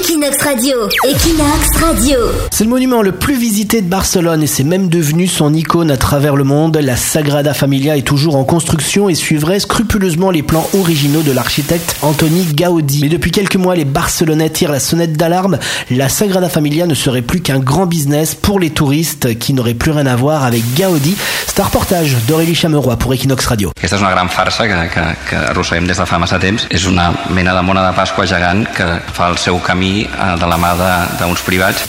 Equinox Radio, Equinox Radio. C'est le monument le plus visité de Barcelone et c'est même devenu son icône à travers le monde. La Sagrada Familia est toujours en construction et suivrait scrupuleusement les plans originaux de l'architecte Antoni Gaudi. Mais depuis quelques mois, les Barcelonais tirent la sonnette d'alarme. La Sagrada Familia ne serait plus qu'un grand business pour les touristes qui n'auraient plus rien à voir avec Gaudi. C'est un reportage d'Aurélie Chameroy pour Equinox Radio. Aquesta és una gran farsa que, que, que arrosseguem des de fa massa temps. És una mena de mona de Pasqua gegant que fa el seu camí eh.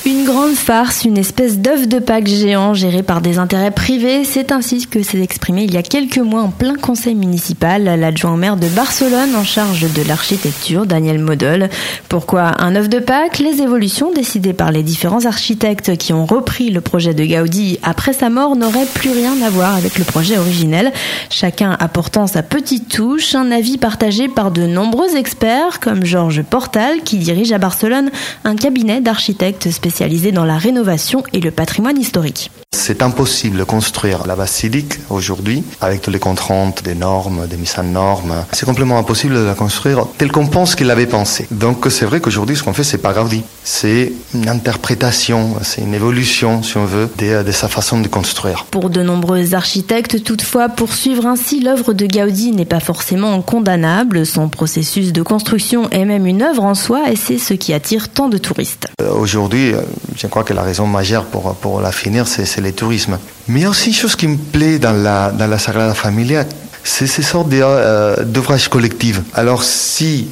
Une grande farce, une espèce d'œuf de Pâques géant géré par des intérêts privés. C'est ainsi que s'est exprimé il y a quelques mois en plein conseil municipal l'adjoint maire de Barcelone en charge de l'architecture, Daniel Modol. Pourquoi un œuf de Pâques? Les évolutions décidées par les différents architectes qui ont repris le projet de Gaudi après sa mort n'auraient plus rien à voir avec le projet originel. Chacun apportant sa petite touche, un avis partagé par de nombreux experts comme Georges Portal qui dirige à Barcelone un cabinet d'architectes spécialisé dans la rénovation et le patrimoine historique. C'est impossible de construire la basilique aujourd'hui avec toutes les contraintes des normes, des mises en normes. C'est complètement impossible de la construire telle qu'on pense qu'il l'avait pensé. Donc c'est vrai qu'aujourd'hui ce qu'on fait c'est pas Gaudi. C'est une interprétation, c'est une évolution si on veut de, de sa façon de construire. Pour de nombreux architectes, toutefois, poursuivre ainsi l'œuvre de Gaudi n'est pas forcément condamnable. Son processus de construction est même une œuvre en soi et c'est ce qui attire tant de touristes. Euh, Aujourd'hui, euh, je crois que la raison majeure pour, pour la finir, c'est le tourisme. Mais il y a aussi une chose qui me plaît dans la, dans la Sagrada Familia, c'est ces sortes euh, d'ouvrages collectifs. Alors si,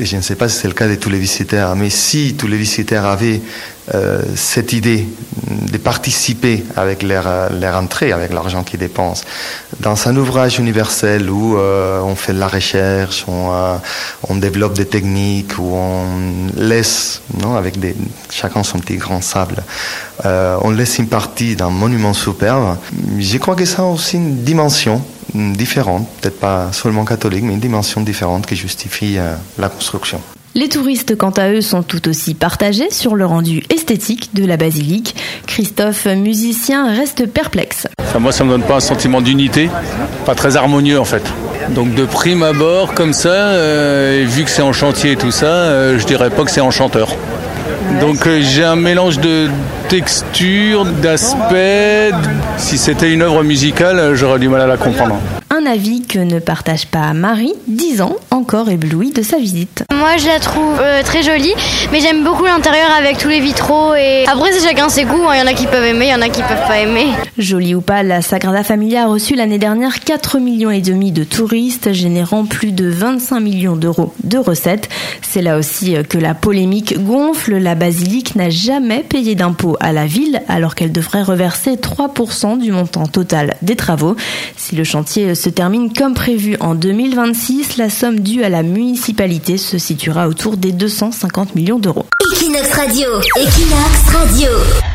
et je ne sais pas si c'est le cas de tous les visiteurs, mais si tous les visiteurs avaient euh, cette idée de participer avec leur, euh, leur entrée, avec l'argent qu'ils dépensent, dans un ouvrage universel où euh, on fait de la recherche, on, euh, on développe des techniques, où on laisse, non, avec des, chacun son petit grand sable, euh, on laisse une partie d'un monument superbe. Je crois que ça a aussi une dimension mm, différente, peut-être pas seulement catholique, mais une dimension différente qui justifie la construction. Les touristes, quant à eux, sont tout aussi partagés sur le rendu esthétique de la basilique. Christophe, musicien, reste perplexe. Moi, ça me donne pas un sentiment d'unité, pas très harmonieux en fait. Donc de prime abord, comme ça, euh, vu que c'est en chantier et tout ça, euh, je dirais pas que c'est enchanteur. Donc euh, j'ai un mélange de texture, d'aspect. Si c'était une œuvre musicale, euh, j'aurais du mal à la comprendre. Un avis que ne partage pas Marie, 10 ans, encore éblouie de sa visite. Moi, je la trouve euh, très jolie, mais j'aime beaucoup l'intérieur avec tous les vitraux. Et après, c'est chacun ses goûts. hein. Il y en a qui peuvent aimer, il y en a qui peuvent pas aimer. Jolie ou pas, la Sagrada Familia a reçu l'année dernière 4 millions et demi de touristes, générant plus de 25 millions d'euros de recettes. C'est là aussi que la polémique gonfle. La basilique n'a jamais payé d'impôts à la ville, alors qu'elle devrait reverser 3% du montant total des travaux. Si le chantier se termine comme prévu en 2026, la somme due à la municipalité se situera autour des 250 millions d'euros. Equinox Radio, Equinox Radio.